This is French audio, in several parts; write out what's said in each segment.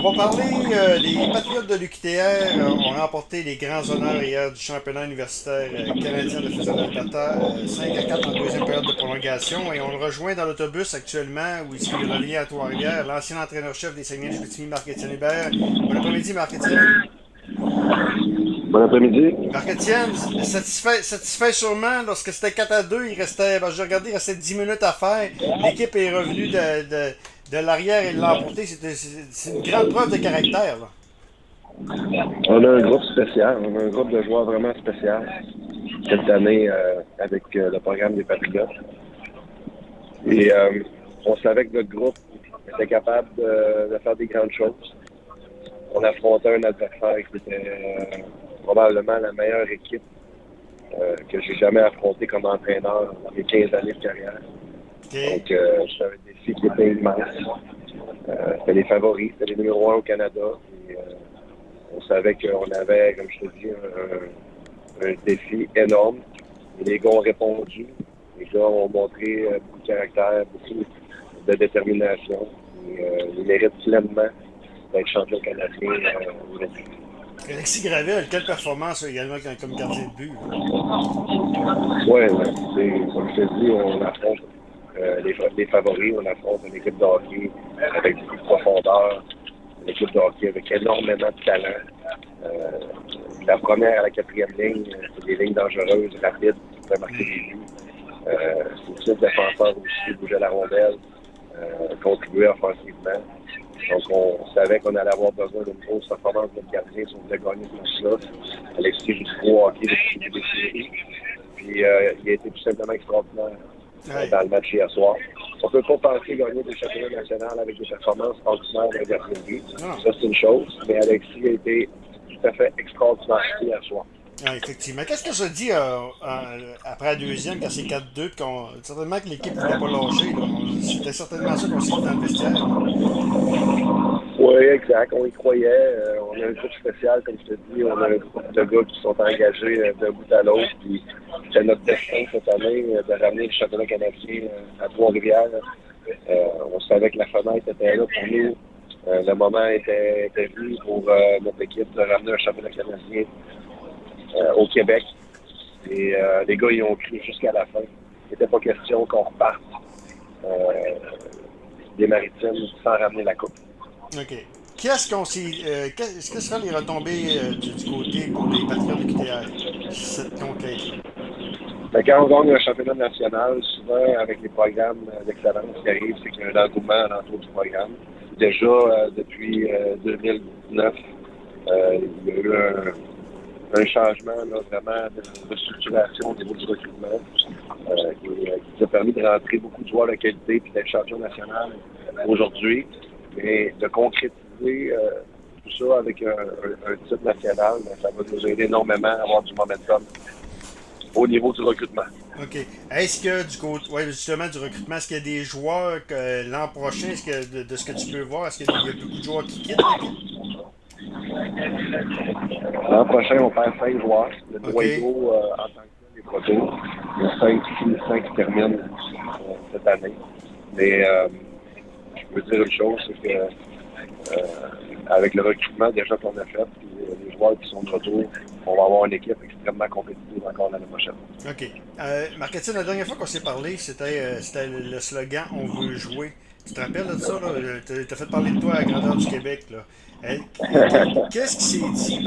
On va parler euh, des Patriotes de l'UQTR euh, ont remporté les grands honneurs hier du championnat universitaire euh, canadien de fusil d'Alberta, 5 à 4 en deuxième période de prolongation. Et on le rejoint dans l'autobus actuellement où il se revient à Trois-Rivières, l'ancien entraîneur-chef des Saguenay de Marc-Étienne Hébert. Bon après-midi, Marc-Étienne. Bon après-midi. Marc-Étienne, satisfait, satisfait sûrement lorsque c'était 4 à 2, il restait, ben, j'ai regardé, il restait 10 minutes à faire. L'équipe est revenue de, de de l'arrière et de l'emporter, c'est une grande preuve de caractère. On a un groupe spécial, on a un groupe de joueurs vraiment spécial cette année euh, avec euh, le programme des Patriotes. Et euh, on savait que notre groupe était capable de, faire des grandes choses. On affrontait un adversaire qui était probablement la meilleure équipe que j'ai jamais affrontée comme entraîneur dans mes 15 années de carrière. Donc, euh, c'était un défi qui était immense. Euh, c'était les favoris, c'était les numéros un au Canada. Et, euh, on savait qu'on avait, comme je te dis, un, défi énorme. Et les gars ont répondu. Les gars ont montré euh, beaucoup de caractère, beaucoup de détermination. Et, euh, ils méritent pleinement d'être champion canadien aujourd'hui. Alexis Gravel, quelle performance également comme gardien de but? Oui, ouais, comme je te dis, on affronte euh, les, favoris. On affronte une équipe de hockey avec beaucoup de profondeur, une équipe de hockey avec énormément de talent. Euh, la première à la quatrième ligne, c'est des lignes dangereuses, rapides, qui peuvent marquer des buts. Euh, c'est une défenseur aussi, bouger la rondelle, contribuer offensivement. Donc, on savait qu'on allait avoir besoin d'une grosse performance de gardien si on voulait gagner tout cela. Alexis trop hockey depuis des séries. Puis, il a été tout simplement extraordinaire dans le match hier soir. On ne peut pas penser gagner des championnats nationaux avec des performances ordinaires de gardien Ça, c'est une chose. Mais Alexis a été tout à fait extraordinaire hier soir. Ah, effectivement. Qu'est-ce que ça dit euh, euh, après la deuxième, quand c'est 4-2, qu'on certainement que l'équipe ne voulait pas lâcher. C'était certainement ça qu'on s'est dit dans le vestiaire. Oui, exact. On y croyait. Euh, on a un groupe spécial, comme je te dis. On a un groupe de gars qui sont engagés euh, d'un bout à l'autre. Puis c'est notre destin cette année euh, de ramener le championnat canadien à Trois-Rivières. on savait que la fenêtre était là pour nous. le moment était, venu pour notre équipe de ramener un championnat canadien au Québec. Et les gars, ils ont cru jusqu'à la fin. Il n'était pas question qu'on reparte des maritimes sans ramener la coupe. OK. Qu'est-ce qu'on s'est. Euh, qu'est-ce que seront les retombées euh, du, côté pour les Patriotes de QTR, cette conquête? Ben, quand on gagne un championnat national, souvent avec les programmes d'excellence, ce qui arrive, c'est qu'il y a un engouement l'entour du programme. Déjà, euh, depuis 2009, il y a eu un, changement vraiment de, structuration au niveau du recrutement qui, qui, nous a permis de rentrer beaucoup de joueurs de qualité et d'être champion national aujourd'hui. Mais de concrétiser euh, tout ça avec un, titre national, ben, ça va nous aider énormément à avoir du momentum au niveau du recrutement. OK. Est-ce que du côté, ouais, justement, du recrutement, est-ce qu'il y a des joueurs que l'an prochain, est-ce que de, ce que tu peux voir, est-ce qu'il y a beaucoup de joueurs qui quittent? L'an prochain, on perd 5 joueurs. Le okay. euh, en tant que les protos. Il y a 5 qui, terminent euh, cette année. Mais je peux dire une chose, c'est que euh, avec le recrutement déjà qu'on a fait, les joueurs qui sont de retour, on va avoir une équipe extrêmement compétitive encore l'année prochaine. OK. Euh, Marquetine, la dernière fois qu'on s'est parlé, c'était euh, le slogan On veut jouer. Tu te rappelles de ça? Tu as fait parler de toi à la grandeur du Québec. Là. Qu'est-ce qui s'est dit.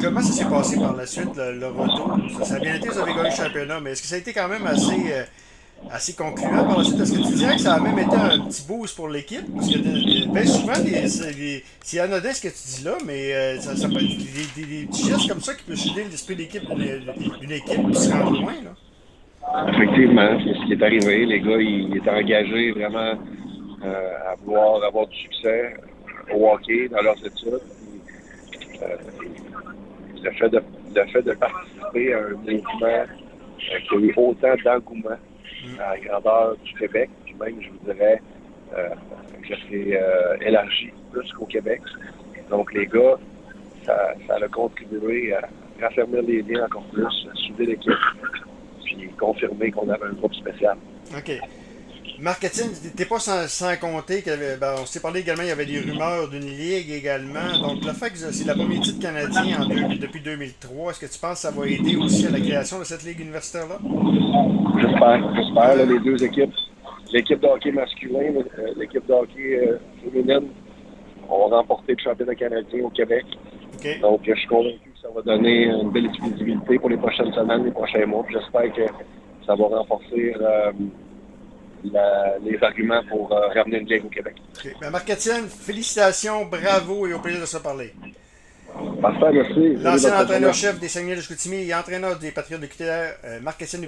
Comment ça s'est passé par la suite, le, retour? Ça, a bien été, vous avez gagné le championnat, mais est-ce que ça a été quand même assez euh, assez concluant par la suite. Est-ce que tu dirais que ça a même été un petit boost pour l'équipe? Parce que bien souvent, c'est anodin ce que tu dis là, mais euh, ça, peut être des, petits gestes comme ça qui peuvent changer l'esprit d'équipe d'une équipe qui se rend loin. Là. Effectivement, c'est ce qui est arrivé. Les gars, ils, étaient engagés vraiment euh, à vouloir avoir du succès au hockey dans leurs études. Euh, le, fait de, le fait de participer à un mouvement qui a eu autant d'engouement à la grandeur du Québec, puis même, je vous dirais, euh, que c'est euh, élargi plus qu'au Québec. Donc, les gars, ça, ça a contribué à raffermir les liens encore plus, à souder l'équipe, puis confirmer qu'on avait un groupe spécial. OK. Marc-Étienne, t'es pas sans, sans compter qu'on ben, s'est parlé également, il y avait des rumeurs d'une ligue également. Donc, le fait que c'est la première titre canadien en deux, depuis 2003, est-ce que tu penses que ça va aider aussi à la création de cette ligue universitaire-là? J'espère, j'espère. Les deux équipes, l'équipe de hockey masculin, euh, l'équipe de hockey euh, féminine, ont remporté le championnat canadien au Québec. Donc, je suis convaincu que ça va donner une belle visibilité pour les prochaines semaines, les prochains mois. J'espère que ça va renforcer euh, les arguments pour euh, ramener une ligue au Québec. Ben, Marc-Étienne, félicitations, bravo et au plaisir de se parler. Parfait, merci. L'ancien entraîneur-chef des Saguenay de Chicoutimi et entraîneur des Patriotes de QTR, euh, Marc-Étienne